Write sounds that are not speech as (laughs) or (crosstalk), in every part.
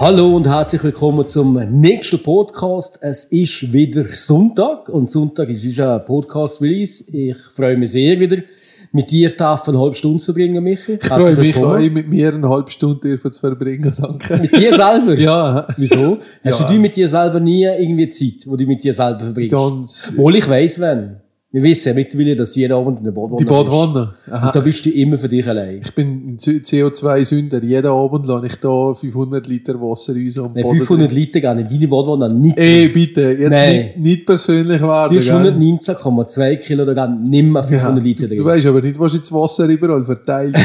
Hallo und herzlich willkommen zum nächsten Podcast. Es ist wieder Sonntag und Sonntag ist ein Podcast-Release. Ich freue mich sehr wieder mit dir darf eine halbe Stunde zu verbringen, Michi. Ich freue mich auch, mit mir eine halbe Stunde zu verbringen, danke. Mit dir selber? (laughs) ja. Wieso? Hast ja. du mit dir selber nie irgendwie Zeit, wo du mit dir selber verbringst? Ganz. Wohl ich weiss, wenn. Wir wissen ja mittlerweile, dass du jeden Abend in der Badwanne Die Badwanne? Und da bist du immer für dich allein. Ich bin CO2-Sünder. Jeden Abend lasse ich da 500 Liter Wasser in so Nein, 500 Liter gar nicht. Deine Badwanne nicht. Ey, bitte. Jetzt Nein. Nicht, nicht persönlich werden. Du hast 119,2 Kilo, da gehen nicht mehr 500 ja, Liter drin. Du weißt aber nicht, was jetzt Wasser überall verteilt. (laughs)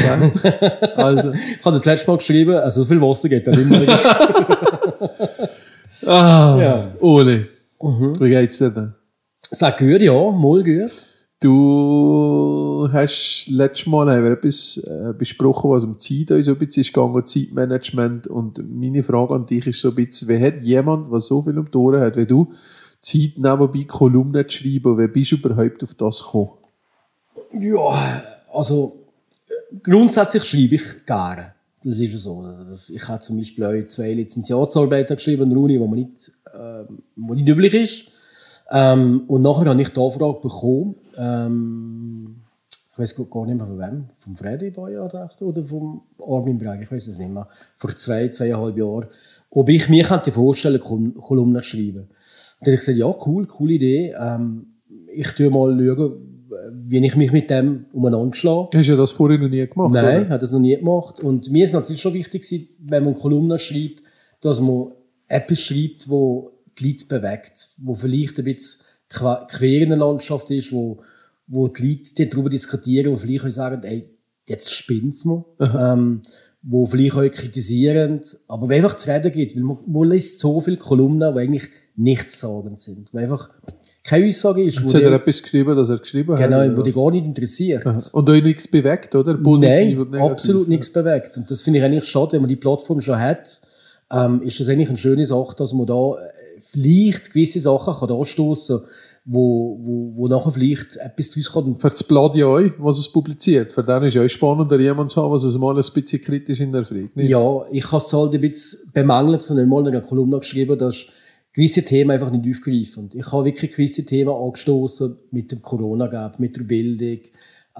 also. Ich habe das letzte Mal geschrieben, also so viel Wasser geht da nicht mehr (laughs) ah, ja. Ole, mhm. wie geht's dir denn? Sag gut, ja, mal gut. Du hast letztes Mal haben wir etwas äh, besprochen, was um Zeit so ein bisschen ist gegangen, Zeitmanagement. Und meine Frage an dich ist so ein bisschen, wie hat jemand, der so viel um die Ohren hat, wie du, Zeit nebenbei Kolumnen zu schreiben, wie bist du überhaupt auf das gekommen? Ja, also grundsätzlich schreibe ich gerne. Das ist so. Also das, ich habe zum Beispiel auch zwei Lizenziatsarbeiten geschrieben an der Uni, man nicht, äh, wo nicht üblich ist. Ähm, und nachher habe ich die Anfrage bekommen, ähm, ich weiß gar nicht mehr von wem, vom Freddy Boyer oder vom Armin Breg, ich weiß es nicht mehr, vor zwei, zweieinhalb Jahren, ob ich mir könnte vorstellen könnte, Kolumnen zu schreiben. Dann habe ich gesagt, ja, cool, coole Idee. Ähm, ich schaue mal, schauen, wie ich mich mit dem umeinander schlage. Hast du das vorher noch nie gemacht? Nein, ich habe das noch nie gemacht. Und mir ist natürlich schon wichtig, wenn man Kolumnen schreibt, dass man etwas schreibt, wo die Leute bewegt, wo vielleicht ein bisschen quer in der Landschaft ist, wo, wo die Leute darüber diskutieren, wo vielleicht auch sagen, ey, jetzt spinnt's mal. Ähm, wo vielleicht auch kritisieren, aber wo einfach zu reden gibt, weil man, man liest so viele Kolumnen, die eigentlich nichts sagen sind, wo einfach keine Aussage ist. Jetzt hat er etwas geschrieben, das er geschrieben genau, hat? Genau, wo dich gar nicht interessiert. Aha. Und euch nichts bewegt, oder? Positiv Nein, absolut nichts bewegt. Und das finde ich eigentlich schade, wenn man die Plattform schon hat, ähm, ist das eigentlich eine schöne Sache, dass man da äh, vielleicht gewisse Sachen kann anstoßen kann, wo, wo, wo nachher vielleicht etwas daraus kommt. Für das Blatt ja euch, was es publiziert. Für den ist ja auch spannender, jemand zu haben, was es mal ein bisschen kritisch hinterfragt. Nicht? Ja, ich habe es halt ein bisschen bemängelt, sondern mal in einer Kolumne geschrieben, dass gewisse Themen einfach nicht aufgreifen. Ich habe wirklich gewisse Themen angestoßen mit dem Corona-Gap, mit der Bildung,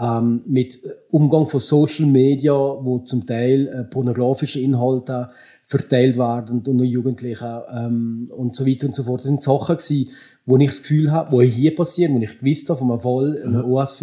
ähm, mit Umgang von Social Media, wo zum Teil äh, pornografische Inhalte verteilt werden und nur Jugendlichen ähm, und so weiter und so fort. Das sind Sachen gewesen, wo ich das Gefühl habe, die hier passieren, wo ich gewusst habe von einem Fall in der OS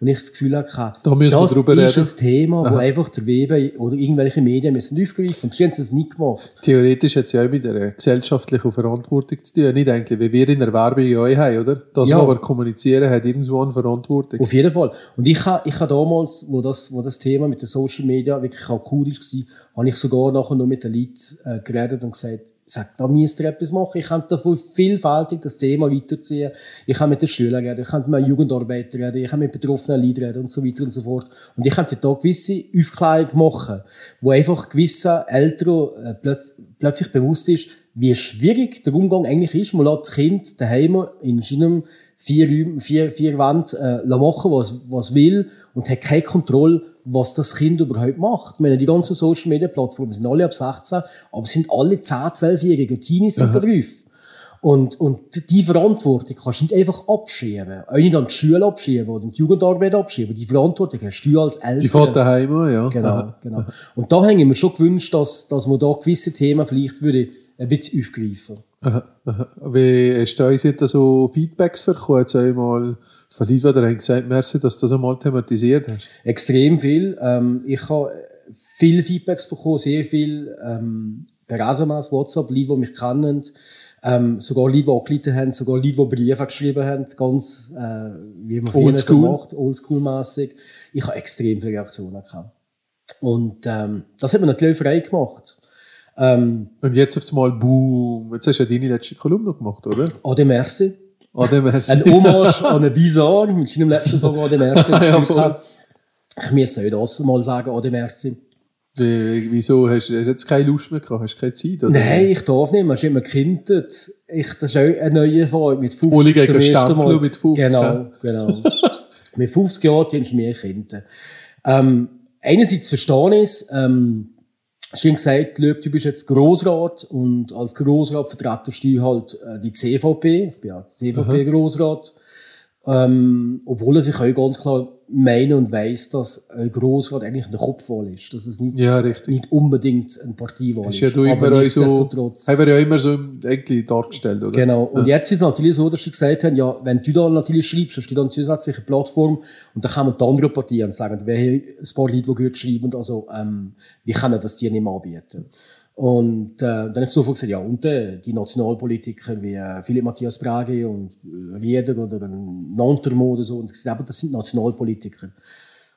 Wo ich das Gefühl habe, da müssen das wir ist reden. ein Thema, Aha. wo einfach der Webe oder irgendwelche Medien müssen aufgreifen. Und sie haben es nie gemacht. Theoretisch hat es ja auch mit einer gesellschaftlichen Verantwortung zu tun. Nicht eigentlich, wie wir in der Werbung ja auch haben, oder? Das, ja. was wir kommunizieren, hat irgendwo eine Verantwortung. Auf jeden Fall. Und ich habe ich ha damals, wo das, wo das Thema mit den Social Media wirklich akut war, habe ich sogar nachher noch mit den Leuten äh, geredet und gesagt, sagt, da müsst ihr etwas machen. Ich kann davon vielfältig das Thema weiterziehen. Ich kann mit den Schülern reden, ich kann mit Jugendarbeitern reden, ich kann mit betroffenen Leuten reden und so weiter und so fort. Und ich könnte da gewisse Aufklärung machen, wo einfach gewisse Eltern äh, plöt plötzlich bewusst ist, wie schwierig der Umgang eigentlich ist. Man lässt das Kind daheim in seinem vier, Räumen, vier, vier Wänden äh, machen, was, was will und hat keine Kontrolle was das Kind überhaupt macht. Ich meine, die ganzen Social Media Plattformen sind alle ab 16, aber sind alle 10, 12-jährige Teenies sind da drauf. Und, und die Verantwortung kannst du nicht einfach abschieben. Auch nicht an die Schule abschieben oder die Jugendarbeit abschieben. Die Verantwortung hast du als Eltern. Die fährt daheim, ja. Genau, genau. Und da haben wir schon gewünscht, dass, dass man da gewisse Themen vielleicht würde ein bisschen aufgreifen. Aha, aha. Wie hast du da so Feedbacks bekommen? Jetzt einmal von Leuten, die gesagt merci, dass du das einmal thematisiert hast? Extrem viel. Ähm, ich habe viele Feedbacks bekommen, sehr viel ähm, per SMS, WhatsApp, Leute, die mich kennen, ähm, sogar Leute, die angeleitet haben, sogar Leute, die Briefe geschrieben haben, ganz, äh, wie man früher so macht, oldschool-mässig. Ich habe extrem viele Reaktionen gehabt. Und ähm, das hat mir natürlich frei gemacht. Ähm, Und jetzt auf einmal, boom, jetzt hast du ja deine letzte Kolumne gemacht, oder? Ade Merci. Ade merci. Ein Hommage an einen Bizarre mit seinem letzten Song Ade Merci. (laughs) Ja, Ja, voll. ich muss auch das mal sagen, Ade Merci. Wie- Wieso? Hast du hast jetzt keine Lust mehr gehabt? Hast du keine Zeit? Oder? Nein, ich darf nicht. Man ist immer kindet. Ich, das ist auch eine neue Erfahrung mit 50 Uli gegen Mal. mit 50, Genau, genau. (laughs) mit 50 Jahren dienst du mehr Kinder. Ähm, einerseits verstehe ich es. Ähm, Schön gesagt, Löb, du bist jetzt Grossrat und als Grossrat vertretest du halt äh, die CVP. Ich bin ja CVP-Grossrat. Ähm, obwohl er sich auch ganz klar meinen und weiss, dass ein Grossrat eigentlich eine Kopfwahl ist. Dass es nicht, Ja, nicht unbedingt eine Parteiwahl Ist ist. ja du Aber immer auch so, nichtsdestotrotz. haben wir ja immer so eigentlich dargestellt, oder? Genau. Und jetzt ist es natürlich so, dass sie gesagt haben, ja, wenn du da natürlich schreibst, hast du dann zusätzlich eine Plattform und dann kommen die anderen Parteien und sagen, wir haben ein paar Leute, die gut schreiben, also, ähm, wir können das dir nicht mehr anbieten. Und äh, dann habe ich sofort gesagt, ja, und äh, die Nationalpolitiker wie äh, Philipp Matthias Bragi und äh, Rieder oder Nantermo oder so, und gesagt, aber das sind Nationalpolitiker. Dann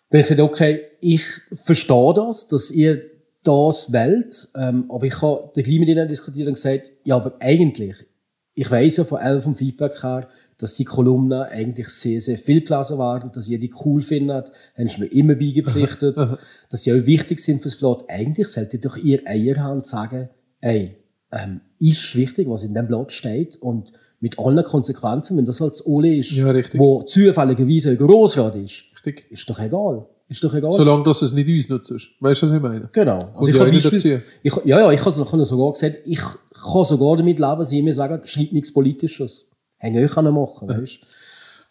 habe ich gesagt, okay, ich verstehe das, dass ihr das wählt, ähm, aber ich habe dann gleich mit ihnen diskutiert und gesagt, ja, aber eigentlich, ich weiss ja von elf vom Feedback her, dass die Kolumnen eigentlich sehr, sehr viel gelesen werden, dass ihr die cool findet, haben sie mir immer beigepflichtet, (laughs) dass sie auch wichtig sind fürs Blatt. Eigentlich solltet ihr doch ihr Eier haben sagen, ey, ähm, ist wichtig, was in dem Blatt steht und mit allen Konsequenzen, wenn das als Ole ist, Ja, richtig. wo zufälligerweise ein Grossrat ist, Richtig. ist doch egal. Ist doch egal. Solange dass es nicht uns nutzt. Weißt du, was ich meine? Genau. Und Also ich ja habe nicht Beispiel, ich, ja, ja, ich habe sogar gesagt, ich kann sogar damit leben, dass sie mir sagen, schreibt nichts Politisches. Hätte ich auch machen können, weißt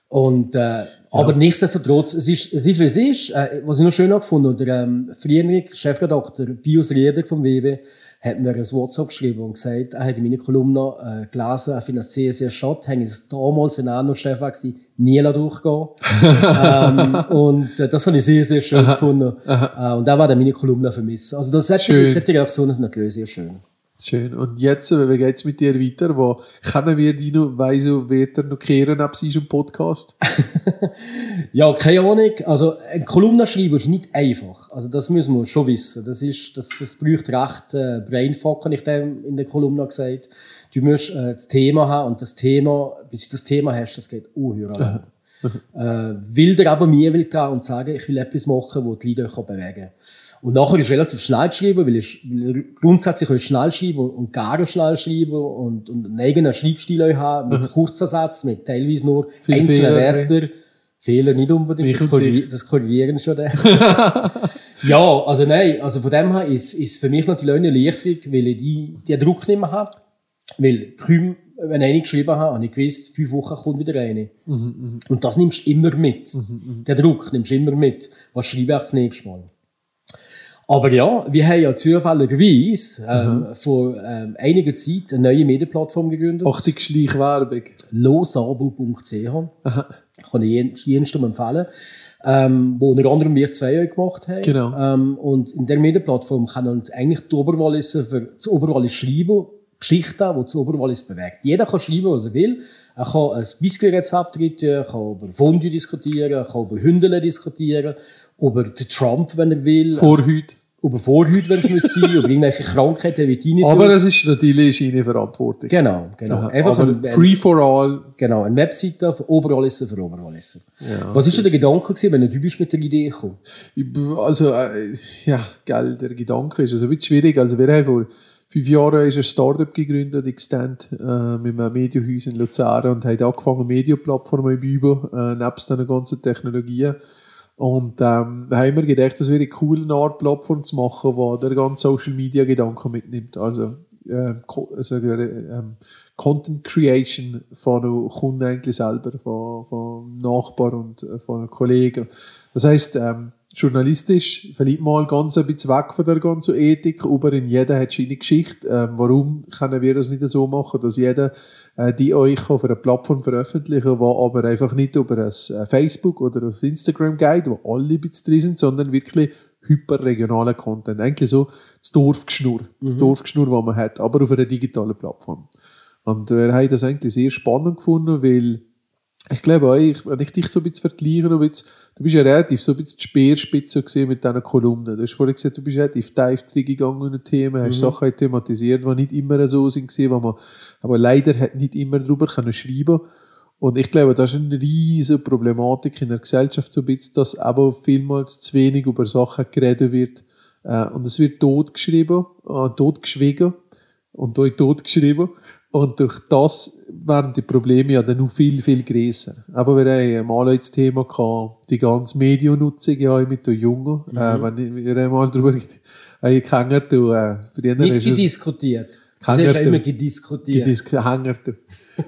Und, äh, aber nichtsdestotrotz, es ist, es ist, wie es ist. Äh, was ich noch schön gefunden habe, der, ähm, Friedrich, Chefredakteur, Bios Rieder vom WB, hat mir ein WhatsApp geschrieben und gesagt, er hätte meine Kolumne äh, gelesen, er findet es sehr, sehr schade, hätte es damals, wenn er noch Chef war, nie durchgehen (laughs) ähm, Und äh, das habe ich sehr, sehr schön gefunden. Äh, und da war dann meine Kolumne vermissen. Also das solche, solche Reaktionen sind natürlich sehr schön. Schön. Und jetzt, äh, wie geht's mit dir weiter? Wo können wir die noch, weiss du, wird er noch kehren ab diesem Podcast? (laughs) Ja, keine Ahnung. Also, eine Kolumne schreiben ist nicht einfach. Also, das müssen wir schon wissen. Das ist, das, das braucht recht, äh, Brainfuck, habe ich dem in der Kolumne gesagt. Du musst, äh, das Thema haben und das Thema, bis du das Thema hast, das geht unheuer lang. äh, will dir aber mir will gehen und sagen, ich will etwas machen, wo die Leute euch bewegen können. Und nachher ist relativ schnell geschrieben, weil ich grundsätzlich schnell schreiben und, gerne schnell schreiben und, und einen eigenen Schreibstil haben, mit kurzen Sätzen, mit teilweise nur Viele einzelnen Fehler. Wörter. Fehler nicht unbedingt, das, korrigieren, das korrigieren schon der. (laughs) ja, also nein, also von dem her ist, ist für mich natürlich auch eine Erleichterung, weil ich die, die Druck nicht mehr habe. Weil kaum, wenn ich geschrieben habe, habe ich gewusst, fünf Wochen kommt wieder eine. Und das nimmst du immer mit. Den Druck nimmst du immer mit. Was schreibe ich das nächste Mal? Aber ja, wir haben ja zufälligerweise ähm, vor ähm, einiger Zeit eine neue Medienplattform gegründet. Achtung, Schleichwerbung. losabu.ch. Kann ich jedem empfehlen. Ähm, wo unter anderem wir zwei auch gemacht haben. Genau. Ähm, und in der Medienplattform kann man eigentlich die Oberwalliser für das Oberwallis schreiben, Geschichten, die das Oberwallis bewegt. Jeder kann schreiben, was er will. Er kann ein Biscuit-Rezept reiten, er kann über Fondue diskutieren, er kann über Hündele diskutieren, über den Trump, wenn er will, Vor über Vorhüte, wenn es muss sein, (laughs) über irgendwelche Krankheiten wie Tinnitus. Aber es ist natürlich seine Verantwortung. Genau, genau. Aha, Einfach ein, ein, free for all. Genau, eine Webseite für Oberwalliser für Oberwalliser. Was ist denn der Gedanke gewesen, wenn du bist mit der Idee gekommen? Also, äh, ja, gell, der Gedanke ist also ein bisschen schwierig. Also, wir haben vor fünf Jahren ist ein Startup gegründet, Extend, äh, mit einem Medienhaus in Luzern und haben angefangen, Medienplattformen bauen, äh, nebst den ganzen Technologien. Und ähm, da haben wir gedacht, das wäre eine coole Art Plattform zu machen, die der ganze Social Media Gedanken mitnimmt. Also, äh, also äh, ähm, Content Creation von den Kunden eigentlich selber, von, von Nachbarn und äh, von Kollegen. Das heißt, ähm, journalistisch, vielleicht mal ganz ein bisschen weg von der ganzen Ethik, aber in jeder hat seine Geschichte. Ähm, warum können wir das nicht so machen, dass jeder äh, die euch auf einer Plattform veröffentlichen, wo aber einfach nicht über ein äh, Facebook oder auf Instagram geht, wo alle ein bisschen drin sind, sondern wirklich hyperregionalen Content. Eigentlich so das Dorfgeschnurr, das Dorfgeschnurr, das man hat, aber auf einer digitalen Plattform. Und wir haben das eigentlich sehr spannend gefunden, weil ich glaube auch, ich, wenn ich dich so ein bisschen vergleiche, du bist, du bist ja relativ so ein bisschen die Speerspitze mit diesen Kolumnen. Du hast vorhin gesagt, du bist relativ tief drin gegangen in die Themen, hast Sachen thematisiert, die nicht immer so sind, wo man, aber leider hat nicht immer darüber können schreiben Und ich glaube, das ist eine riesige Problematik in der Gesellschaft, so ein bisschen, dass aber vielmals zu wenig über Sachen geredet wird. Äh, und es wird totgeschrieben, äh, totgeschwiegen und euch totgeschrieben. Und durch das werden die Probleme ja dann noch viel, viel größer. Aber wir haben mal das Thema gehabt, die ganze Mediennutzung ja mit den Jungen. Mhm. Äh, wenn wir haben mal drüber gehängert, äh, früher Nicht ist gediskutiert. Hängert hast ja immer gediskutiert. du.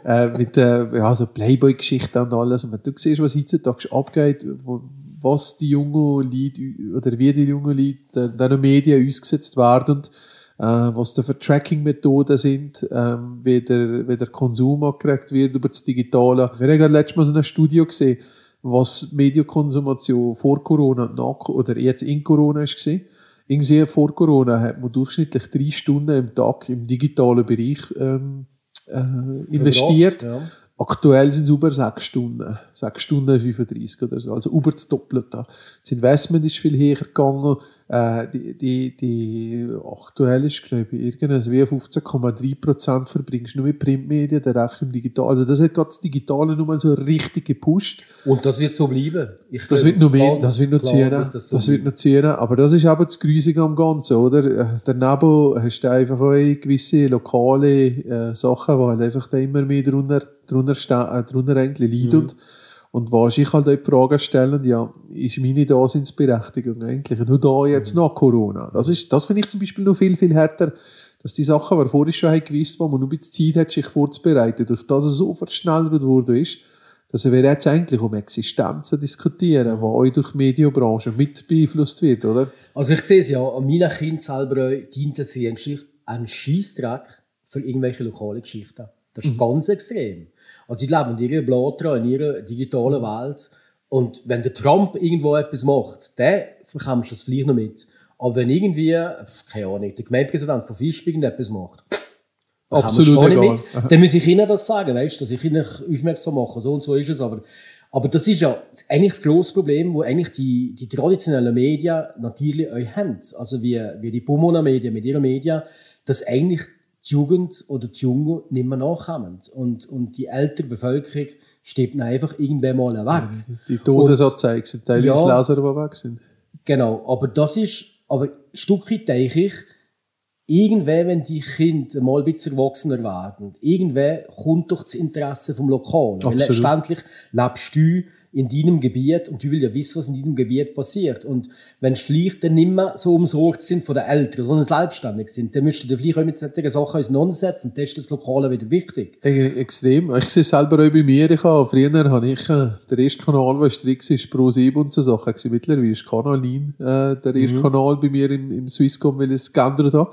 äh, mit äh, ja, so Playboy-Geschichten und alles. Und wenn du siehst, was heutzutage abgeht, wo, was die jungen Leute oder wie die jungen Leute in diesen Medien ausgesetzt werden, und, äh, was da für Tracking-Methoden sind, ähm, wie, der, wie der Konsum angeregt wird über das Digitale. Wir haben gerade letztes Mal so eine Studie gesehen, was Medienkonsumation vor Corona und nach, oder jetzt in Corona ist gesehen. Irgendwie vor Corona hat man durchschnittlich drei Stunden im Tag im digitalen Bereich ähm, äh, investiert. Verbracht, ja. Aktuell sind es über sechs Stunden. Sechs Stunden 35 oder so. Also über das Doppelte. Das Investment ist viel höher gegangen. Äh, die, die, die, aktuell ist, glaube ich, irgendwas wie 15,3% verbringst du nur mit Printmedien, der Rest im Digital. Also das hat gerade das Digitale nochmal so richtig gepusht. Und das wird so bleiben. Ich Das wird noch mehr, das wird noch ziehen. wird Das, so wird bleiben. noch ziehen. Aber das ist eben das Grusige am Ganzen, oder? Äh, Daneben hast du einfach auch gewisse lokale äh, Sachen, die halt einfach da immer mehr drunter, drunter, äh, drunter eigentlich leiden. Und, und was ich halt auch die Frage stellen, ja, ist meine Daseinsberechtigung eigentlich nur da jetzt nach Corona? Das ist, das finde ich zum Beispiel noch viel, viel härter, dass die Sachen, die vorher schon gewusst, wo man nur ein bisschen Zeit hat, sich vorzubereiten, durch das es so verschnellert worden ist, dass wir jetzt eigentlich um Existenzen diskutieren, die auch durch die Medienbranche mit beeinflusst wird, oder? Also ich sehe es ja, an meinen Kindern selber auch, dienten sie eigentlich ein Scheissdreck für irgendwelche lokale Geschichten. Das ist ganz extrem. Also sie leben in ihrer Blatra, in ihrer digitalen Welt. Und wenn der Trump irgendwo etwas macht, dann bekommst du das vielleicht noch mit. Aber wenn irgendwie, keine Ahnung, der Gemeindepräsident von Fischspiegel etwas macht, Absolut gar nicht egal. mit. Dann muss ich ihnen das sagen, weißt, dass ich ihnen aufmerksam mache. So und so ist es. Aber, aber das ist ja eigentlich das grosse Problem, wo eigentlich die, die traditionellen Medien natürlich euch haben. Also wie, wie die Pomona-Medien mit ihren Medien, dass eigentlich die Jugend oder die Jungen nicht mehr nachkommen. Und, und die ältere Bevölkerung steht dann einfach irgendwann mal weg. Die Todesanzeigen sind teilweise Ja. Leser, die weg sind. Genau, aber das ist, aber ein Stück weit denke ich, irgendwann, wenn die Kinder mal ein bisschen erwachsener werden, irgendwann kommt doch das Interesse vom Lokalen. Weil Absolut. letztendlich lebst du in deinem Gebiet und du willst ja wissen, was in deinem Gebiet passiert. Und wenn vielleicht dann nicht mehr so umsorgt sind von den Eltern, sondern selbstständig sind, dann müsst ihr vielleicht auch mit solchen Sachen auseinandersetzen. Und dann ist das Lokale wieder wichtig. E- Extrem. Ich sehe es selber auch bei mir. Ich habe, früher habe ich äh, der erste Kanal, der strikt ist, Pro 7 und so Sachen. Mittlerweile ist Kanalin äh, der erste Kanal bei mir im, im Swisscom, weil ich es geändert habe.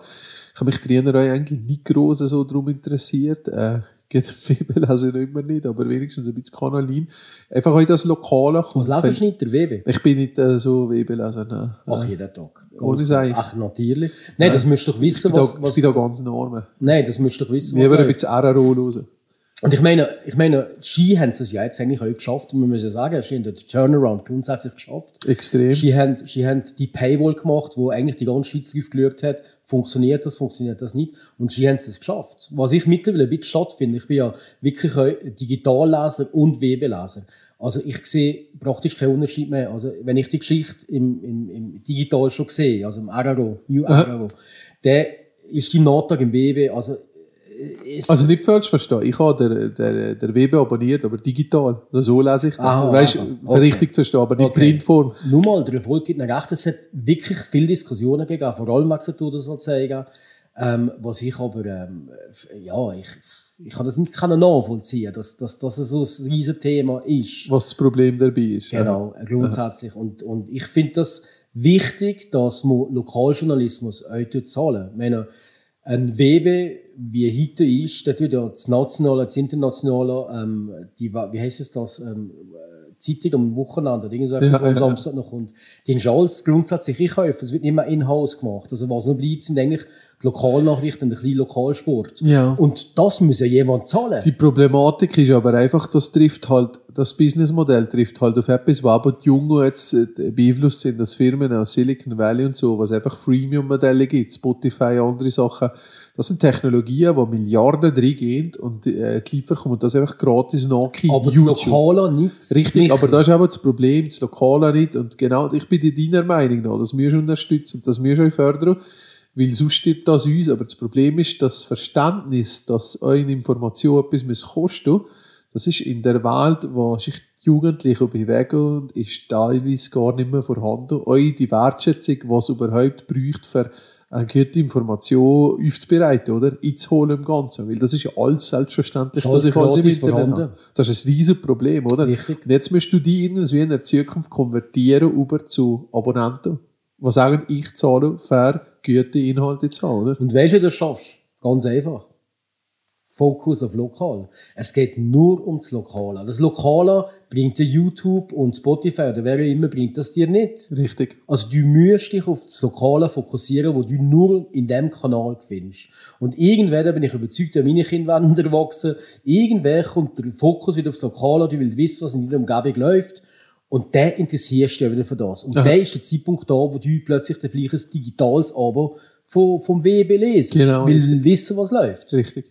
Ich habe mich früher auch eigentlich nicht gross so darum interessiert. Äh, geht Fibel also noch immer nicht, aber wenigstens ein bisschen Kanalin. Einfach auch das Lokale. Was lesest du nicht, der WB? Ich bin nicht äh, so Webeleser. Ne? Ach, jeden Tag. Ohne Ganz Sei. klar. Ach, natürlich. Nein, das müsst ihr doch wissen, Ich was, da, was, ich bin da ganz enorm. Nein, das müsst ihr doch wissen, Lieber ein läuft. bisschen RRO hören. Und ich meine, ich meine, die Ski haben es ja jetzt eigentlich auch geschafft, und wir müssen ja sagen, sie haben den Turnaround grundsätzlich geschafft. Extrem. Sie haben, sie haben die Paywall gemacht, wo eigentlich die ganze Schweiz drauf geschaut hat, funktioniert das, funktioniert das nicht. Und sie haben es geschafft. Was ich mittlerweile ein bisschen stattfinde, ich bin ja wirklich Digitalleser und Webeleser. Also ich sehe praktisch keinen Unterschied mehr. Also wenn ich die Geschichte im, im, im Digital schon sehe, also im RRO, New RRO, dann ist die Nachtrag im Webe, also äh, es, Also nicht falsch verstehen. Ich habe den, den, den Web abonniert, aber digital. So lese ich das. Aha, weißt du, Okay. richtig zu verstehen, aber nicht Okay. Printform. Nur mal, der Erfolg gibt ihnen recht. Es hat wirklich viele Diskussionen gegeben, vor allem wegen der so zeigen. Ähm, was ich aber, ähm, ja, ich, ich kann das nicht können nachvollziehen, dass, dass, dass es so ein riesen Thema ist. Was das Problem dabei ist. Genau, grundsätzlich. Und, und ich finde das wichtig, dass man Lokaljournalismus auch zahlen. Ich meine, ein Webe, wie heute ist, ja das Nationale, das Internationale, ähm, die, wie heisst es das, ähm, Zeitung am Wochenende, oder irgend so etwas, Ja, wo am ja, Samstag noch kommt. Den alles grundsätzlich einkaufen. Es wird nicht mehr in-house gemacht. Also was noch bleibt, sind eigentlich die Lokalnachrichten und ein bisschen Lokalsport. Ja. Und das muss ja jemand zahlen. Die Problematik ist aber einfach, das trifft halt, das Businessmodell trifft halt auf etwas, wo aber die Jungen jetzt äh, beeinflusst sind aus Firmen aus Silicon Valley und so, was einfach Freemium-Modelle gibt, Spotify, andere Sachen. Das sind Technologien, die Milliarden reingehen und äh, die Liefer kommen das einfach gratis nachkicken. Aber das Lokale nicht. Richtig, nicht. aber das ist aber das Problem, das Lokale nicht. Und genau, ich bin deiner Meinung noch, das müssen wir unterstützen und das müssen wir fördern, weil sonst stirbt das uns. Aber das Problem ist, das Verständnis, dass eure Information etwas kosten muss, das ist in der Welt, wo sich die Jugendlichen bewegen, ist teilweise gar nicht mehr vorhanden. Eure die Wertschätzung, was überhaupt bräuchte, für eine gute Information aufzubereiten, oder? Einzuholen im Ganzen. Weil das ist ja alles selbstverständlich, Das ist dass ich alles im Internet habe. Das ist ein riesiges Problem, oder? Richtig. Und jetzt musst du die irgendwie in der Zukunft konvertieren über zu Abonnenten, die sagen, ich zahle für gute Inhalte zu haben, oder? Und weißt du das schaffst? Ganz einfach. Fokus auf lokal. Es geht nur um das Lokale. Das Lokale bringt dir YouTube und Spotify oder wer auch immer bringt das dir nicht. Richtig. Also du musst dich auf das Lokale fokussieren, wo du nur in dem Kanal findest. Und irgendwann da bin ich überzeugt, dass meine Kinder werden (laughs) erwachsen. Irgendwann kommt der Fokus wieder aufs Lokale, du willst wissen, was in deiner Umgebung läuft. Und der interessierst dich ja wieder für das. Und Aha. der ist der Zeitpunkt da, wo du plötzlich vielleicht ein digitales Abo vom, vom WB lesest. Genau. Weil du wissen, was läuft. Richtig.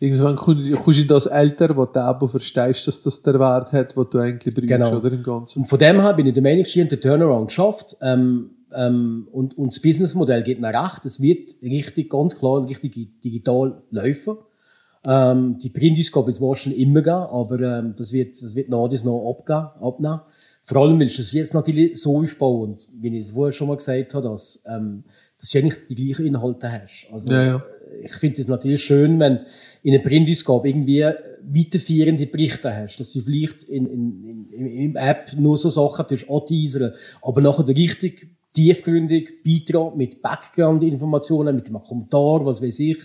Irgendwann kommst du in das Alter, wo du aber verstehst, dass das der Wert hat, den du eigentlich brauchst, Genau. oder? Im Ganzen. Und von dem her bin ich der Meinung, sie haben den Turnaround geschafft. Ähm, ähm, und, und das Businessmodell geht nach recht. Es wird richtig, ganz klar richtig digital laufen. Ähm, die Printausgabe wird es wahrscheinlich immer geben, aber ähm, das wird, das wird nach und noch abgehen, abnehmen. Vor allem, weil du es jetzt natürlich so aufbauen, und wie ich es vorher schon mal gesagt habe, dass, ähm, dass du eigentlich die gleichen Inhalte hast. Also, Ja, ja. Ich finde es natürlich schön, wenn du in einer Printausgabe irgendwie weiterführende Berichte hast, dass du vielleicht in, in, in, in App nur so Sachen tust, anteasern, aber nachher den richtig tiefgründig Beitrag mit Background-Informationen, mit einem Kommentar, was weiß ich,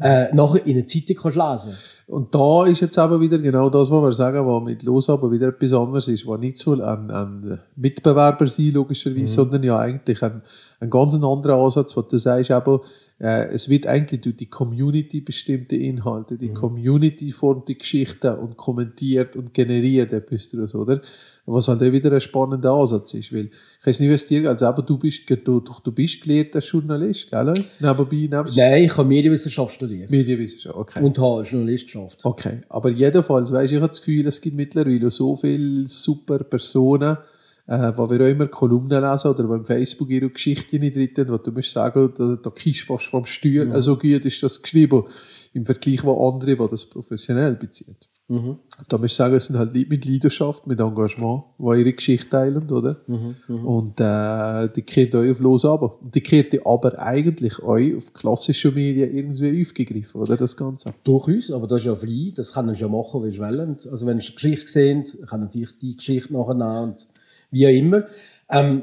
äh, nachher in einer Zeitung kannst lesen. Und da ist jetzt aber wieder genau das, was wir sagen, was mit Los aber wieder etwas anderes ist, was nicht so ein, ein Mitbewerber sein, logischerweise, sondern ja eigentlich ein, ein ganz anderer Ansatz, was du sagst, aber äh, es wird eigentlich durch die Community bestimmte Inhalte, die Community formt die Geschichte und kommentiert und generiert etwas daraus, oder? Was halt auch wieder ein spannender Ansatz ist, weil ich weiß nicht, was dir also aber du bist, du, du, du bist gelehrter Journalist, gell? Nebenbei, nebst Nein, ich habe Medienwissenschaft studiert Medienwissenschaft, okay. und habe Journalist geschafft. Okay, aber jedenfalls, weißt, ich habe das Gefühl, es gibt mittlerweile so viele super Personen, äh, wo wir auch immer Kolumnen lesen oder wo im Facebook ihre Geschichten drin, wo du musst sagen, da, da du fast vom Stuhl, Mhm. also gut ist das geschrieben, im Vergleich wo andere, die das professionell beziehen. Mhm. Da musst du sagen, es sind halt Leute mit Leidenschaft, mit Engagement, die ihre Geschichte teilen, oder? Mhm, Und äh, die kehrt euch auf los aber. Und die kehrt ihr aber eigentlich euch auf klassische Medien irgendwie aufgegriffen, oder? Das Ganze. Durchaus, aber das ist ja frei, das können sie ja machen, wie sie wollen. Also wenn sie eine Geschichte sehen, können natürlich die Geschichte nachher und wie auch immer. Ähm,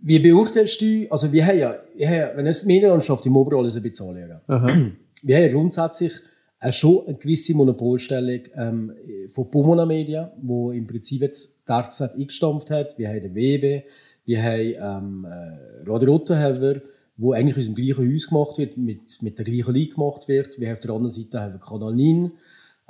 wie beurteilst du, also wir haben ja, wir haben ja wenn jetzt die Medienlandschaft im Oberall ein bisschen anlegen, (clears throat) wir haben ja grundsätzlich auch schon eine gewisse Monopolstellung ähm, von Pomona Media, wo im Prinzip jetzt die RZ eingestampft hat. Wir haben den WB, wir haben ähm, äh, Radio Rottenhäver, wo eigentlich aus dem gleichen Haus gemacht wird, mit, mit der gleichen Leute gemacht wird. Wir haben auf der anderen Seite haben wir Kanal 9.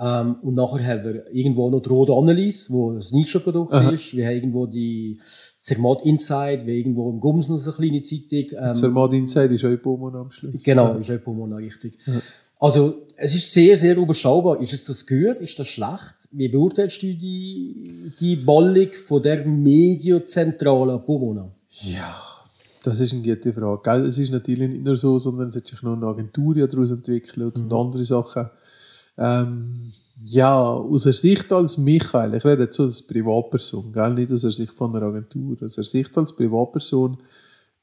Ähm, und nachher haben wir irgendwo noch die Rode Annelies, wo ein Nischenprodukt ist. Wir haben irgendwo die Zermatt Inside, wie irgendwo im Gums noch so eine kleine Zeitung. Ähm, Zermatt Inside ist euch Baumann am Schluss. Genau, ist auch Pomona richtig. Also, es ist sehr, sehr überschaubar. Ist es das gut? Ist das schlecht? Wie beurteilst du die, die Ballung von der Mediozentrale Pomona? Ja, das ist eine gute Frage. Gell? Es ist natürlich nicht nur so, sondern es hat sich noch eine Agentur ja daraus entwickelt und andere Sachen. Ähm, ja, aus der Sicht als Michael, ich rede jetzt als Privatperson, gell? nicht aus der Sicht von einer Agentur, aus der Sicht als Privatperson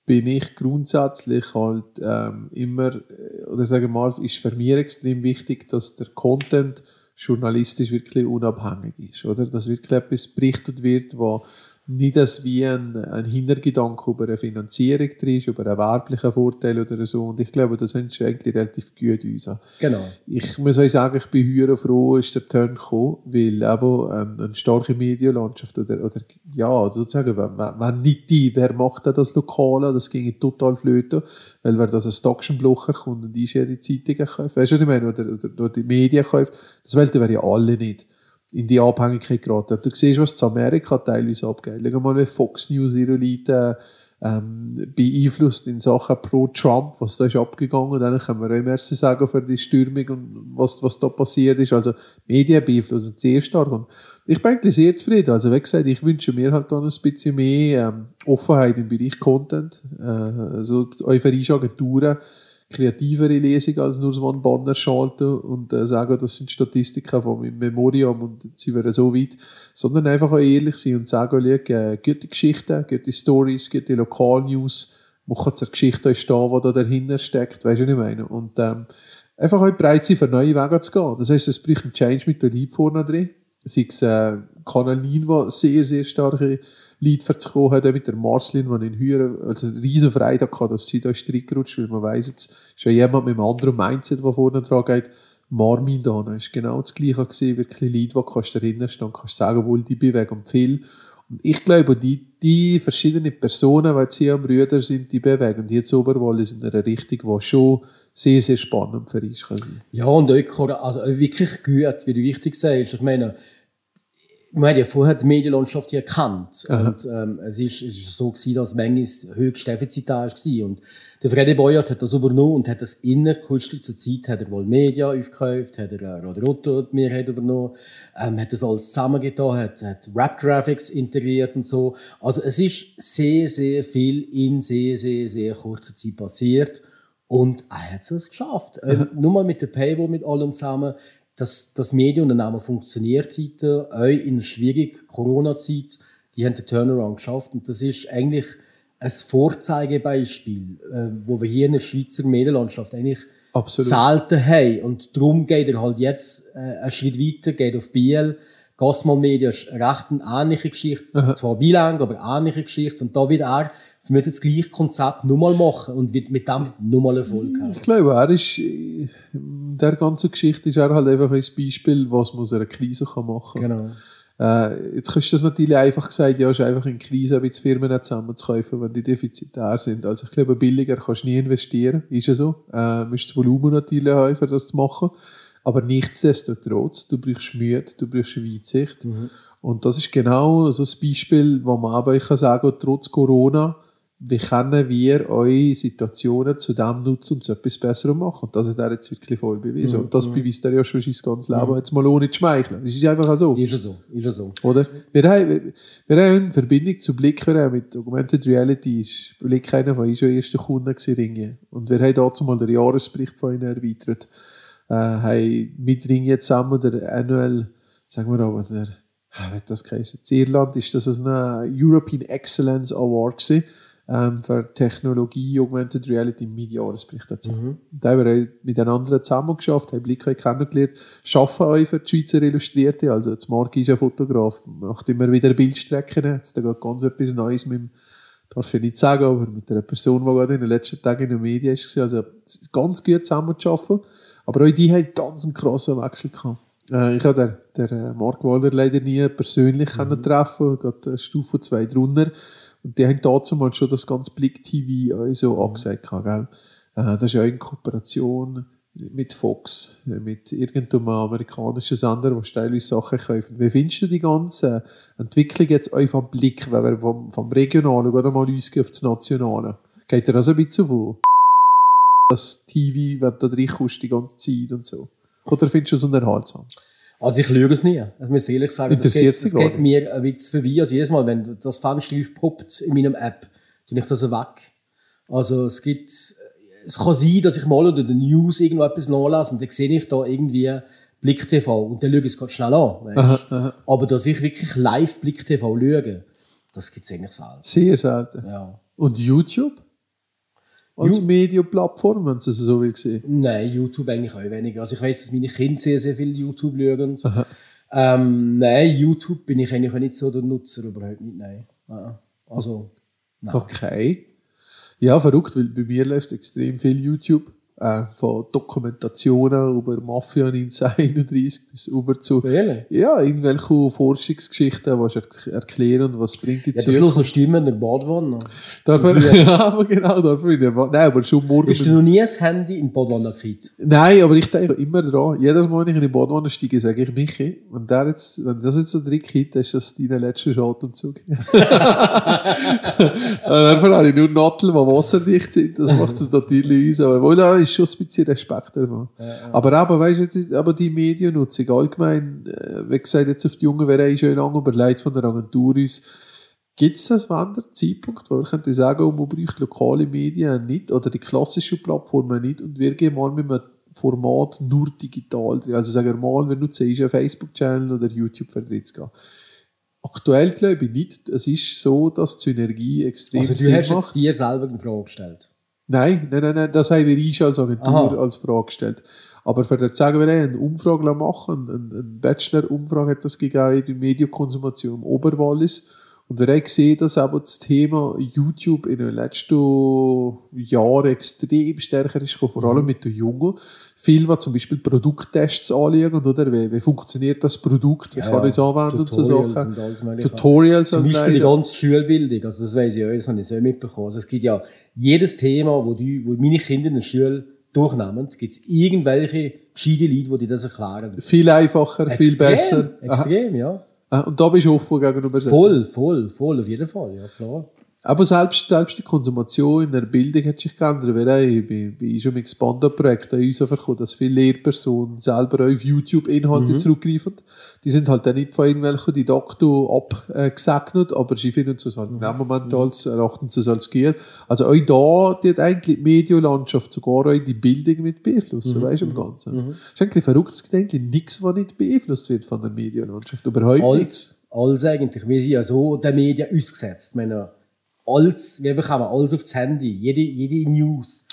bin ich grundsätzlich halt ähm, immer, äh, oder sagen wir mal, ist für mich extrem wichtig, dass der Content journalistisch wirklich unabhängig ist, oder? Dass wirklich etwas berichtet wird, wo nicht als wie ein, ein Hintergedanke über eine Finanzierung drin ist, über einen werblichen Vorteil oder so. Und ich glaube, das sind schon eigentlich relativ gut uns. Genau. Ich muss euch sagen, ich bin höher froh, ist der Turn gekommen, weil eben eine, eine starke Medienlandschaft oder, oder ja, sozusagen, wenn, wenn nicht die, wer macht denn das Lokale, das ging total flöten, weil wer das als Actionblocher kommt und die die Zeitungen kauft, weißt du, was ich meine, oder, oder, oder die Medien kauft, das wollten wir ja alle nicht in die Abhängigkeit geraten. Du siehst, was zu Amerika teilweise abgeht. Schau mal, wie Fox News ihre Leute äh, ähm, beeinflusst in Sachen pro Trump, was da ist abgegangen. Dann können wir auch ersten sagen für die Stürmung und was, was da passiert ist. Also Medien beeinflussen sehr stark. Und ich bin eigentlich sehr zufrieden. Also wie gesagt, ich wünsche mir halt dann ein bisschen mehr ähm, Offenheit im Bereich Content. Äh, also euphorische Agenturen kreativere Lesung als nur so einen Banner schalten und äh, sagen, das sind Statistiken von meinem Memorium und sie wären so weit, sondern einfach auch ehrlich sein und sagen, schau, äh, gute Geschichten, gute Stories, gute Lokalnews, machen zur Geschichte stehen, die da dahinter steckt, weißt du, was ich meine? Und ähm, einfach auch bereit sein, für neue Wege zu gehen. Das heisst, es braucht einen Change mit der Liebe vorne drin. Sei es äh, Kanal 9, der sehr, sehr starke Leute verzogen hat, mit der Marslin, die in Hüren, also eine riesen Freude hatte, dass sie da ist reingerutscht, weil man weiss, jetzt ist ja jemand mit einem anderen Mindset, der vorne dran geht. Marmin da, ist genau das Gleiche gewesen, wirklich Leute, die kannst du erinnern und kannst sagen, wohl die bewegen viel. Und ich glaube, die, die verschiedenen Personen, die sie am Brüder sind, die bewegen. Die jetzt Oberwahl ist in einer Richtung, die schon sehr, sehr spannend für uns kann Ja, und auch, also wirklich gut, wie du wichtig sagst. Ich meine, man hat ja vorher die Medienlandschaft hier erkannt. Aha. Und ähm, es ist, es ist so gewesen, dass manchmal höchst defizitar war. Und der Freddy Boyard hat das übernommen und hat das innerkünstlich zur Zeit, hat er wohl Media aufgekauft, hat er äh, Radio Otto die Mehrheit übernommen, ähm, hat das alles zusammengetan, hat, hat Rap-Graphics integriert und so. Also es ist sehr, sehr viel in sehr, sehr, sehr kurzer Zeit passiert. Und er hat es geschafft. Ähm, nur mal mit der Paywall, mit allem zusammen dass das Medienunternehmen funktioniert heute, auch in einer schwierigen Corona-Zeit, die haben den Turnaround geschafft. Und das ist eigentlich ein Vorzeigebeispiel, äh, wo wir hier in der Schweizer Medienlandschaft eigentlich Absolut. selten haben. Und darum geht er halt jetzt äh, einen Schritt weiter, geht auf Biel. Gasmon Media ist recht eine ähnliche Geschichte, Aha. zwar bilang, aber eine ähnliche Geschichte. Und da wird er wir möchten das gleiche Konzept nochmal machen und wird mit dem nochmal Erfolg haben. Ich glaube, er ist, in der ganzen Geschichte ist er halt einfach ein Beispiel, was man aus einer Krise machen kann. Genau. Äh, jetzt kannst du das natürlich einfach gesagt, ja, es ist einfach in Krise, bisschen Firmen zusammenzukaufen, wenn die defizitär sind. Also ich glaube, billiger kannst du nie investieren, ist ja so. Äh, musst das Volumen natürlich haben, für das zu machen. Aber nichtsdestotrotz, du brauchst Mühe, du brauchst Weitsicht. Mhm. Und das ist genau so ein Beispiel, wo man aber, ich kann sagen, trotz Corona, wie können wir eure Situationen zu dem nutzen und zu etwas Besserem machen? Und das hat er jetzt wirklich voll bewiesen. Mhm. Und das mhm. beweist er ja schon sein ganzes Leben, mhm. jetzt mal ohne zu schmeicheln. Das ist einfach so. Ist so, ist so. Oder? Wir haben, wir haben in Verbindung zu Blick, wir haben mit Augmented Reality, ist Blick einer von unseren ersten Kunden gewesen, Und wir haben dazu mal den Jahresbericht von ihnen erweitert. Äh, haben mit Ringe zusammen der annual, sagen wir aber, der, wie das geheißen? In Irland ist das ein European Excellence Award gewesen ähm, für Technologie, Augmented Reality im Jahresbericht dazu. Mhm. Da haben wir mit den anderen zusammen geschafft, haben Blick kennengelernt, arbeiten auch für die Schweizer Illustrierte, also das Mark ist ein Fotograf, macht immer wieder Bildstrecken, jetzt da geht ganz etwas Neues mit dem darf ich nicht sagen, aber mit einer Person, die gerade in den letzten Tagen in den Medien war, also ganz gut zusammen zu arbeiten. Aber auch die haben ganz einen krassen Wechsel gehabt. Äh, ich habe den, den äh, Mark Waller leider nie persönlich mhm. treffen gerade eine Stufe zwei drunter. Und die haben dazu mal schon das ganze Blick TV so mhm. angesagt. Gell? Äh, das ist ja in Kooperation mit Fox, mit irgendeinem amerikanischen Sender, der teilweise Sachen kaufen. Wie findest du die ganze Entwicklung jetzt auf den Blick, wenn wir vom, vom Regionalen oder mal ausgehen auf das Nationale? Geht dir das ein bisschen vor? Das TV, wenn du da reinkommst die ganze Zeit und so? Oder findest du es unterhaltsam? Also ich lüge es nie. Ich muss ehrlich sagen, das geht, das geht mir ein bisschen vorbei. Also jedes Mal, wenn das Fenster aufpoppt in meinem App, tue ich das weg. Also es gibt, es kann sein, dass ich mal unter den News irgendwo etwas nachlasse und dann sehe ich da irgendwie Blick TV und dann schaue ich es ganz schnell an. Aha, aha. Aber dass ich wirklich live Blick TV schaue, das gibt es eigentlich selten. Sehr selten. Ja. Und YouTube? Als Medienplattform, wenn es so will sehen? Nein, YouTube eigentlich auch weniger. Also ich weiß, dass meine Kinder sehr, sehr viel YouTube schauen. Ähm, nein, YouTube bin ich eigentlich auch nicht so der Nutzer, überhaupt nicht, nein. Also, nein. Okay. Ja, verrückt, weil bei mir läuft extrem viel YouTube. Äh, von Dokumentationen über Mafia 1931 (laughs) bis über zu Really? ja, irgendwelche Forschungsgeschichten, was er erklären, was bringt die Ja, das los Stimmen in der Badwanne. Dafür, ja, aber genau, dafür in der Wa- Nein, aber schon morgen. Hast du noch nie ein Handy in die Badwanne gekriegt? Nein, aber ich denke immer dran. Jedes Mal, wenn ich in die Badwanne steige, sage ich, Michi, wenn, der jetzt, wenn das jetzt so drin geht, dann ist das dein letzter Atemzug. (laughs) Dafür habe ich nur Nattel, die wasserdicht sind. Das macht es natürlich aus. Aber wohl, ist schon ein bisschen Respekt davon. Aber eben, weißt du, jetzt, aber die Mediennutzung allgemein, äh, wie gesagt, jetzt auf die Jungen wäre ich schon lange überlegt von der Agentur uns, Gibt es einen anderen Zeitpunkt, wo wir könnte sagen, oh, man braucht lokale Medien nicht oder die klassischen Plattformen nicht und wir gehen mal mit einem Format nur digital drin. Also sagen wir mal, wenn du siehst, einen Facebook-Channel oder YouTube-Vertritt gehen. Aktuell glaube ich nicht. Es ist so, dass die Synergie extrem Also du hast macht. jetzt dir selber eine Frage gestellt. Nein, nein, nein, nein, das haben wir uns als Agentur Aha. als Frage gestellt. Aber für das sagen wir, eine Umfrage machen, eine, eine Bachelor-Umfrage hat das gegeben in der Medienkonsumation im Oberwallis. Und wir haben gesehen, dass aber das Thema YouTube in den letzten Jahren extrem stärker ist, vor allem Mhm. mit den Jungen. Viel, was zum Beispiel Produkttests anliegen, oder? Wie, wie funktioniert das Produkt? Wie Ja, kann ich es anwenden und so Tutorials Sachen? und. Tutorials Zum Beispiel die ganze Schulbildung, also das weiss ich auch, das habe ich so mitbekommen. Also es gibt ja jedes Thema, wo, die, wo meine Kinder in der Schule durchnehmen, gibt es irgendwelche gescheite Leute, die dir das erklären. Viel einfacher, viel Extrem, besser. Extrem, ja. Aha. Und da bist du offen gegenüber Voll, voll, voll, auf jeden Fall, ja klar. Aber selbst, selbst die Konsumation in der Bildung hat sich geändert. Weil ich bin, bin schon mit Expanda-Projekt an uns bekommen, dass viele Lehrpersonen selber auf YouTube-Inhalte zurückgreifen. Die sind halt dann nicht von irgendwelchen Didakto abgesegnet, aber sie finden es halt im Moment als, erachten es als geht. Also auch da, die hat eigentlich die Medienlandschaft sogar auch die Bildung mit beeinflussen, weißt du, im Ganzen. ist eigentlich verrückt, es gibt eigentlich nichts, was nicht beeinflusst wird von der Medienlandschaft. Überhaupt nichts. Alles, alles eigentlich. Wir sind ja so der Medien ausgesetzt. Ich meine, alles, wir bekommen alles aufs Handy, jede, jede News.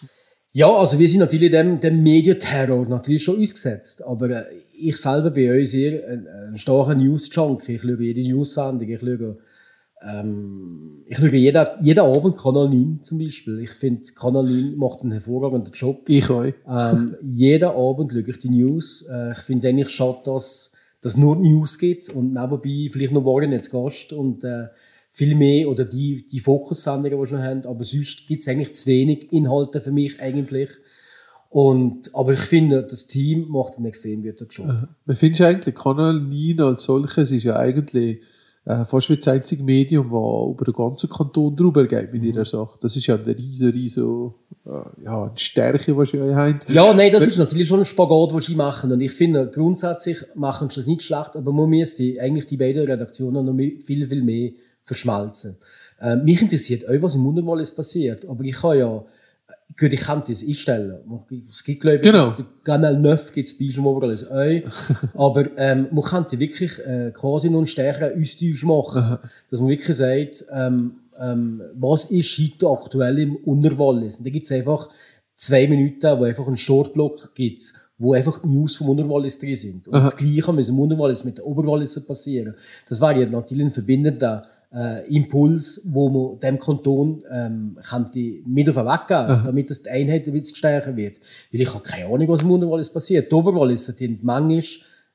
Ja, also wir sind natürlich dem, dem Medienterror natürlich schon ausgesetzt. Aber äh, ich selber bin auch sehr ein, ein starker News-Junkie. Ich schaue jede News-Sendung, ich schaue, ähm, ich schaue jeden, jeden Abend Kanal 9 zum Beispiel. Ich finde, Kanal 9 macht einen hervorragenden Job. Ich auch. Ähm, jeden Abend schaue ich die News. Äh, ich finde eigentlich schade, dass dass nur News gibt und nebenbei vielleicht noch morgen jetzt Gast und äh, viel mehr oder die, die Fokussendungen, die wir schon haben. Aber sonst gibt es eigentlich zu wenig Inhalte für mich eigentlich. Und, aber ich finde, das Team macht einen extrem guten Job. Man findet eigentlich, Kanal 9 als solches ist ja eigentlich äh, fast wie das einzige Medium, das über den ganzen Kanton drüber geht mit ihrer Sache. Das ist ja eine riesen, riesen äh, ja, eine Stärke, die sie haben. Ja, nein, das ist natürlich schon ein Spagat, den sie machen. Und ich finde, grundsätzlich machen sie das nicht schlecht, aber man müsste eigentlich die beiden Redaktionen noch viel, viel mehr verschmelzen. Äh, mich interessiert auch, was im Wunderwallis passiert. Aber ich kann ja, gut, ich kann das einstellen. Es gibt, glaube ich, Genau. den Kanal 9 gibt es bei uns im Oberwallis auch. (laughs) aber ähm, man könnte wirklich äh, quasi noch einen stärkeren Austausch machen. Dass man wirklich sagt, ähm, ähm, was ist heute aktuell im Unterwallis? Und da gibt es einfach zwei Minuten, wo einfach einen Shortblock gibt, wo einfach die News vom Unterwallis drin sind. Und das Gleiche muss im Unterwallis mit der Oberwallis passieren. Das wäre ja natürlich ein verbindender äh, Impuls, wo man dem Kanton ähm, könnte mit auf den Weg geben, damit das die Einheit ein bisschen stärker wird. Weil ich habe keine Ahnung, was im Unterwallis passiert. Die Oberwallis die manchmal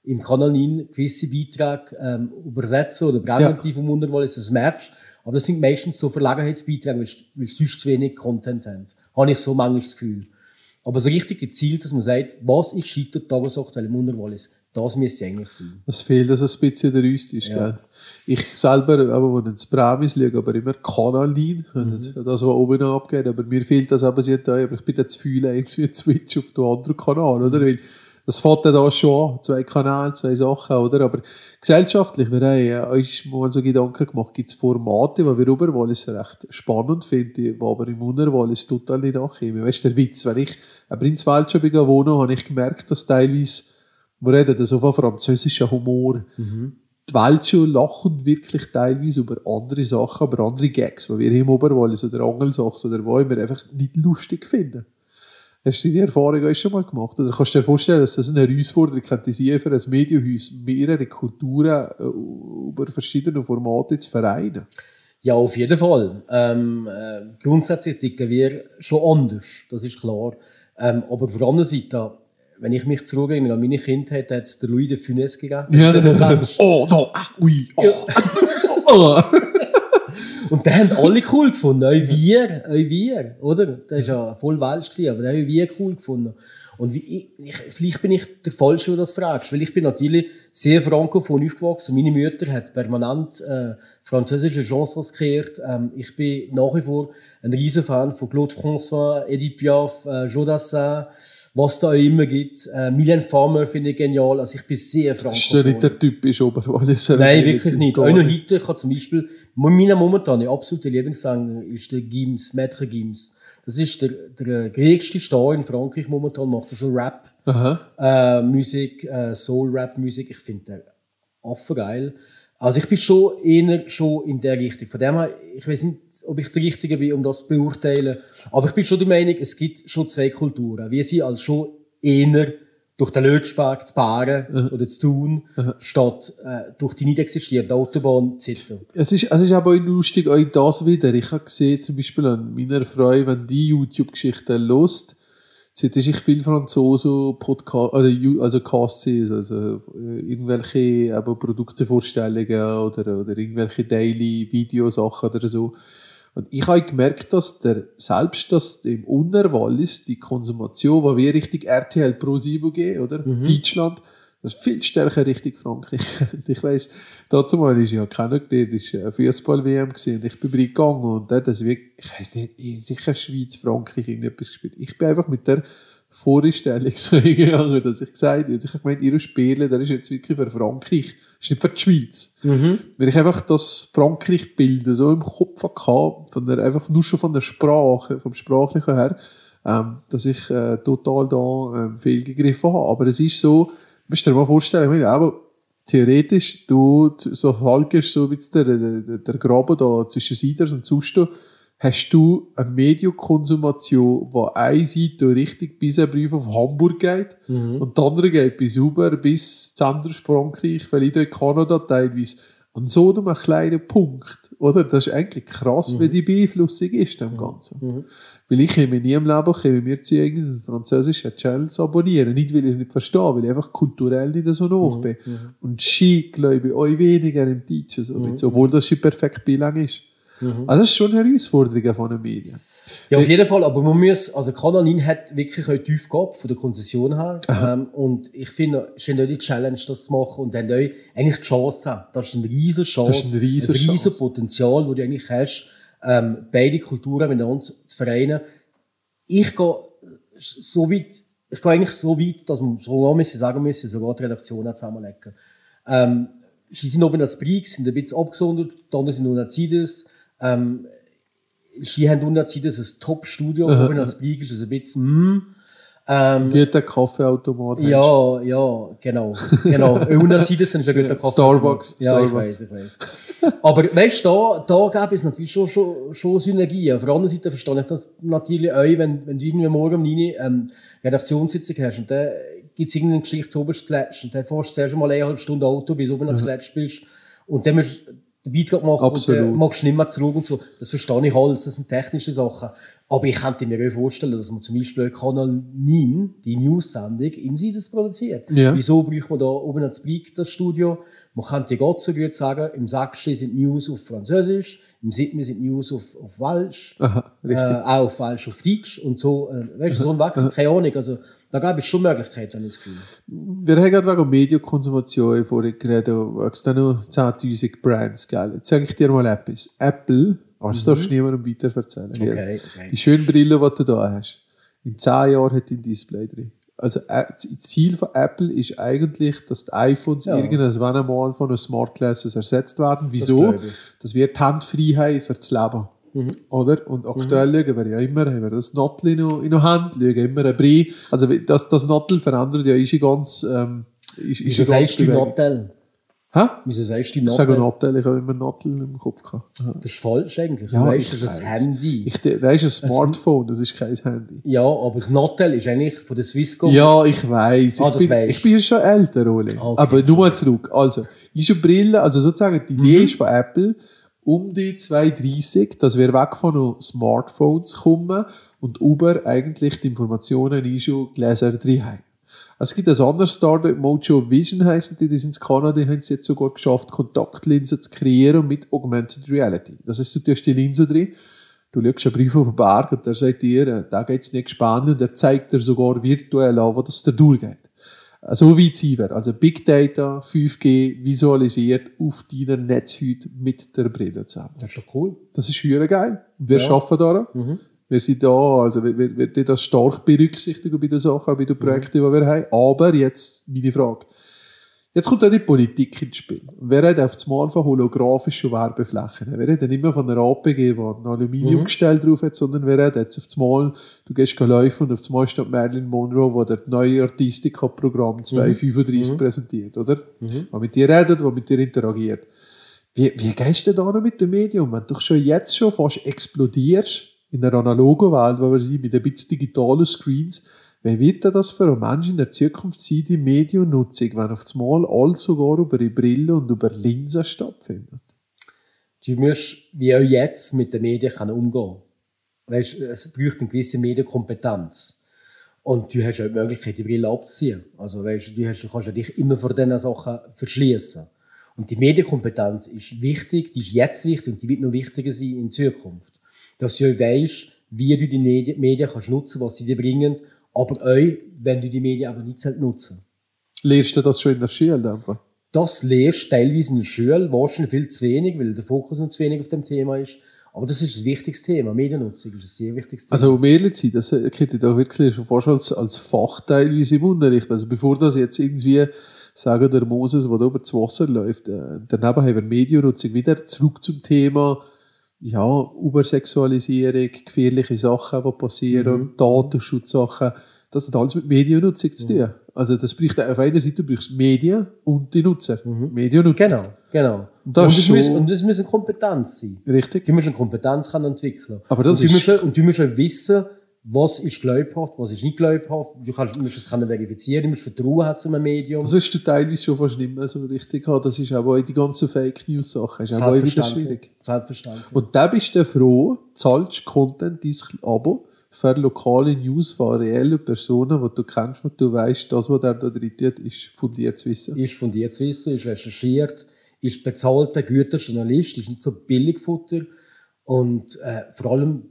im Kanal 9 gewisse Beiträge ähm, übersetzen oder bringen, die vom Unterwallis, das merkst aber das sind meistens so Verlegenheitsbeiträge, weil, weil sie sonst zu wenig Content haben. Habe ich so manchmal das Gefühl. Aber so richtig gezielt, dass man sagt, was ist scheitert tagesaktuell im Unterwallis, das müsste eigentlich sein. Es fehlt also ein bisschen der Rüstisch. Gell? Ich selber, aber wo ins Bramis liege, aber immer Kanal 9, also das, was oben abgeht. Aber mir fehlt das aber sehr da. Aber ich bin da zu viel irgendwie ein Switch auf den anderen Kanal, oder? Weil das fängt ja da schon an. Zwei Kanäle, zwei Sachen, oder? Aber gesellschaftlich, wir haben ja uns mal so Gedanken gemacht, gibt es Formate, die wir Oberwallis recht spannend finden, die aber im Unterwallis total nicht ankommen. Weißt du, der Witz, wenn ich in Weltschau bin wohnen, habe ich gemerkt, dass teilweise, wir reden das auf französischen Humor, die Weltschule lachen wirklich teilweise über andere Sachen, aber andere Gags, die wir hier im Oberwallis oder Angelsachsen oder wo immer einfach nicht lustig finden. Hast du die Erfahrung auch schon mal gemacht? Oder kannst du dir vorstellen, dass das eine Herausforderung könnte sein für ein Medienhaus, mehrere Kulturen äh, über verschiedene Formate zu vereinen? Ja, auf jeden Fall. Ähm, äh, grundsätzlich ticken wir schon anders, das ist klar. Ähm, aber auf der anderen Seite, wenn ich mich zurückerinnere an meine Kindheit, hat es der Louis de Funès gegeben. Ja, du kennst. oh, no, ah, ui, oh. (laughs) oh. (laughs) Und den haben alle cool gefunden. Auch wir, auch wir, oder? Das war ja voll Welsch, gewesen, aber haben wir cool gefunden. Und wie ich, ich, vielleicht bin ich der Falsche, der das fragst, weil ich bin natürlich sehr frankophon aufgewachsen. Meine Mutter hat permanent äh, französische Chansons kreiert. Ähm, ich bin nach wie vor ein riesen Fan von Claude François, Edith Piaf, äh, Jodassin, was da auch immer gibt. Äh, Mylène Farmer finde ich genial. Also ich bin sehr Ist der frankophon. nicht der typische Oberwalliser? Nein, wirklich nicht. Auch noch heute, ich habe zum Beispiel, mein momentaner absoluter Lieblingssänger ist der Gims, Maître Gims. Das ist der, der größte Star in Frankreich momentan, macht er so Rap, Aha. äh, Musik, äh, Soul-Rap-Musik. Ich finde den affengeil. Also ich bin schon eher schon in der Richtung. Von dem her, ich weiß nicht, ob ich der Richtige bin, um das zu beurteilen. Aber ich bin schon der Meinung, es gibt schon zwei Kulturen. Wir sind als schon eher durch den Lötschberg zu Baren oder zu tun, statt äh, durch die nicht existierende Autobahn zu zittern. Es ist, es ist aber auch lustig, auch das wieder. Ich habe gesehen, zum Beispiel an meiner Frau, wenn die YouTube-Geschichten lost, sieht ich viel Franzosen Podcast, also, also Casts, also äh, irgendwelche aber Produktevorstellungen oder, oder irgendwelche Daily-Videosachen oder so. Und ich habe gemerkt, dass der, selbst das im Unerwallis die Konsumation, die wir Richtung RTL Pro 7 gehen, oder? Deutschland, das ist viel stärker Richtung Frankreich. (laughs) Und ich weiss, dazu mal ist ja keiner das war eine Fußball-WM und ich bin reingegangen und dort das wirklich, ich weiss nicht, in sicher Schweiz, Frankreich irgendetwas gespielt. Ich bin einfach mit der Vorstellung (laughs) so hingegangen, dass ich gesagt habe, ich habe gemeint, ihr Spielen, der ist jetzt wirklich für Frankreich, ist nicht für die Schweiz. Weil ich einfach das Frankreich-Bild so im Kopf hatte, von der, einfach nur schon von der Sprache, vom Sprachlichen her, ähm, dass ich äh, total da ähm, fehlgegriffen habe. Aber es ist so, musst dir mal vorstellen, ich meine, aber theoretisch, du so haltest so wie der, der, der Graben da zwischen Siders und Zusto, hast du eine Mediokonsumation, wo eine Seite richtig bis ein Brief auf Hamburg geht und die andere geht bis rüber bis zu Frankreich, vielleicht auch in Kanada teilweise. An so einem kleinen Punkt, oder? Das ist eigentlich krass, wie die Beeinflussung ist dem Ganzen. Weil ich komme nie im Leben komme mir zu irgendeinem französischen Channel zu abonnieren. Nicht, weil ich es nicht verstehe, weil ich einfach kulturell nicht so hoch bin. Und Ski, glaube ich, euch weniger im Deutschen, so mit, obwohl das schon perfekt bilang ist. Also das ist schon eine Herausforderung von den Medien. Ja, auf jeden Fall, aber man muss, also Kanal 9 hat wirklich auch tief gehabt, von der Konzession her. Ähm, und ich finde, es ist die Challenge, das zu machen und dann eigentlich die Chance. Das ist eine riesige Chance. Das ist eine riesen ein Chance. Potenzial, das du eigentlich hast, ähm, beide Kulturen miteinander zu zu vereinen. Ich gehe so weit, ich gehe eigentlich so weit, dass man sogar müssen sagen müssen, sogar die Redaktionen zusammenlegen. Ähm, sie sind oben als Brix, sind ein bisschen abgesondert, die anderen sind nur als Zides. Ähm, sie haben unten als Zides ein Top-Studio, oben als Brix ist es ein bisschen, hm. Ähm, der Kaffeeautomat. ja, ja, genau. genau. (laughs) Unterzides sind schon guter Kaffee. Starbucks, Ja, ich Starbucks. weiß, ich weiß. Aber weißt du, da, da gäbe es natürlich schon, schon, schon Synergien. Auf der anderen Seite verstehe ich das natürlich auch, wenn, wenn du irgendwie morgen um 9 Uhr ähm, Redaktionssitzung hast und dann gibt es irgendeine Geschichte zu oberst und dann fährst du zuerst mal eineinhalb Stunden Auto, bis oben ans Gletsch bist und dann musst du den Beitrag machen und Absolut. dann machst du nicht mehr zurück und so. Das verstehe ich alles, das sind technische Sachen. Aber ich könnte mir auch vorstellen, dass man zum Beispiel Kanal 9, die News-Sendung, in Sides produziert. Ja. Wieso braucht man da oben als Brick das Studio? Man könnte Gott so gut sagen, im Sachsen sind News auf Französisch, im Siebten sind News auf, auf Welsch, Aha, äh, auch auf Welsch auf Deutsch und so, äh, weißt du, so ein Wechsel, keine Ahnung, also da gäbe es schon Möglichkeiten, habe ich das Gefühl. Wir haben gerade wegen Medienkonsumation vorhin geredet, da es da noch 10.000 Brands, gell? Jetzt sage ich dir mal etwas. Apple, aber das darfst du niemandem weiter erzählen. Mhm. Okay, okay. Die schönen Brillen, die du da hast, in 10 Jahren hat ein Display drin. Also äh, das Ziel von Apple ist eigentlich, dass die iPhones Ja. irgendwann einmal von den Smart Glasses ersetzt werden. Wieso? ich. Das wird Handfreiheit für das Leben. Mhm. Oder? Und aktuell schauen wir ja immer, haben wir das Nottel in, in der Hand, schauen immer ein Brei. Also das, das Nottel verändert ja, ist ja ganz, ähm, ist, ist Wieso sagst du. Nottel? Hä? Wieso sagst du Ich sage Nottel? Nottel, ich habe immer Nottel im Kopf gehabt. Das ist falsch eigentlich. Ja, weißt, das ist ein. Handy. Ich, das ist ein Smartphone, das ist kein Handy. ja, aber das Nottel ist eigentlich von der Swisscom. Ja, ich weiß. Ah, ich, bin, weisst. ich bin schon älter, Ole. Okay, Aber nur mal zurück. Also, ist eine Brille, also sozusagen die Mhm. Idee ist von Apple, um die 230, dass wir weg von den Smartphones kommen und über eigentlich die Informationen in schon Gläser drin haben. Es gibt ein anderes Startup, Mojo Vision heißen die, die sind in Kanada, die haben es jetzt sogar geschafft, Kontaktlinsen zu kreieren mit Augmented Reality. Das heißt, du tust die Linse drin, du schaust einen Brief auf den Berg und der sagt dir, äh, da geht's nicht spannend und er zeigt dir sogar virtuell an, wo das da durchgeht. So weit sind wir. Also Big Data, 5G, visualisiert auf deiner Netzhaut mit der Brille zusammen. Das ist doch cool. Das ist höher geil. Wir Ja. arbeiten daran. Wir sind da, also wir, wir, wir das stark berücksichtigen bei den Sachen, bei den Projekten, die wir haben. Aber jetzt meine Frage. Jetzt kommt auch die Politik ins Spiel. Wir reden auf einmal von holographischen Werbeflächen. Wir reden nicht mehr von einer APG, die ein Aluminiumgestell drauf hat, sondern wir reden jetzt auf einmal, du gehst laufen und auf einmal steht Marilyn Monroe, wo der neue Artistica-Programm 235 präsentiert, oder? Der mit dir redet, der mit dir interagiert. Wie, wie gehst du da noch mit dem Medium? Wenn du schon jetzt schon fast explodierst in einer analogen Welt, wo wir sind, mit ein bisschen digitalen Screens, wie wird das für einen Menschen in der Zukunft sein, die Mediennutzung, wenn auf einmal alles sogar über die Brille und über Linsen stattfindet? Du musst, wie auch jetzt, mit den Medien umgehen weißt, Es braucht eine gewisse Medienkompetenz. Und du hast auch die Möglichkeit, die Brille abzuziehen. Also, weißt, du, hast, du kannst dich immer vor diesen Sachen verschließen. Und die Medienkompetenz ist wichtig, die ist jetzt wichtig und die wird noch wichtiger sein in Zukunft. Dass du auch weißt, wie du die Medien, kannst nutzen was sie dir bringen, aber auch, wenn du die Medien aber nicht selbst nutzen Lehrst du das schon in der Schule einfach? das lehrst du teilweise in der Schule, wahrscheinlich viel zu wenig, weil der Fokus noch zu wenig auf dem Thema ist. Aber das ist ein wichtiges Thema. Mediennutzung ist ein sehr wichtiges Thema. Also um ehrlich zu sein, das hätte ich da wirklich schon fast als, als Fach teilweise im Unterricht. Also bevor das jetzt irgendwie, sagen der Moses, der da über das Wasser läuft, äh, daneben haben wir Mediennutzung wieder zurück zum Thema ja, Übersexualisierung, gefährliche Sachen, die passieren, Datenschutzsachen. Das hat alles mit Mediennutzung zu tun. Also das braucht auf einer Seite, du brauchst Medien und die Nutzer. Mediennutzung. genau, genau. Und das und, es muss, und das muss eine Kompetenz sein. Richtig. Du musst eine Kompetenz entwickeln. Aber das und du, ist- musst, und du musst wissen, was ist glaubhaft, was ist nicht glaubhaft. Du kannst, musst es können verifizieren, du musst Vertrauen haben zu einem Medium. Das ist teilweise schon fast nicht mehr so richtig. Das ist aber auch die ganzen Fake News Sachen. Ist auch wieder schwierig. Selbstverständlich. Und da bist du froh, zahlst Content, dein Abo für lokale News von reellen Personen, die du kennst und du weißt, das, was der da drin tut, ist fundiert zu wissen. ist fundiert zu wissen, ist recherchiert, ist bezahlter, guter Journalist, ist nicht so Billigfutter und äh, vor allem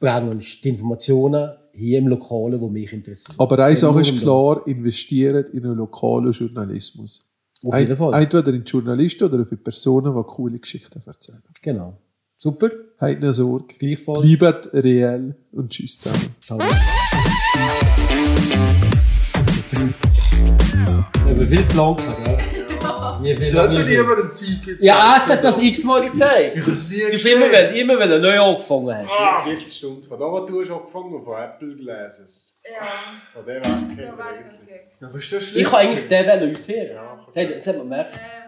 bringen uns die Informationen hier im Lokalen, die mich interessieren. Aber eine Sache ist klar, investiert in einen lokalen Journalismus. Auf jeden Fall. Entweder in Journalisten oder für Personen, die coole Geschichten erzählen. Genau. Super. Habt keine Sorge. Gleichfalls. Bleibt reell und tschüss zusammen. Ciao. Aber viel zu lang, gell? Mir viel, mir viel. einen Zeig Ja, es hat das x-mal gezeigt. Du hast immer, wenn, immer, wenn du neu angefangen hast. Ah, Viertelstunde. Von da, wo du hast angefangen von Apple Glasses. Ja, Von dem weg da kennt war er ich wirklich. unterwegs. Was ist das schlimm? Ich kann eigentlich den Velo aufhören. Ja, Hey, das hat man gemerkt. Ähm,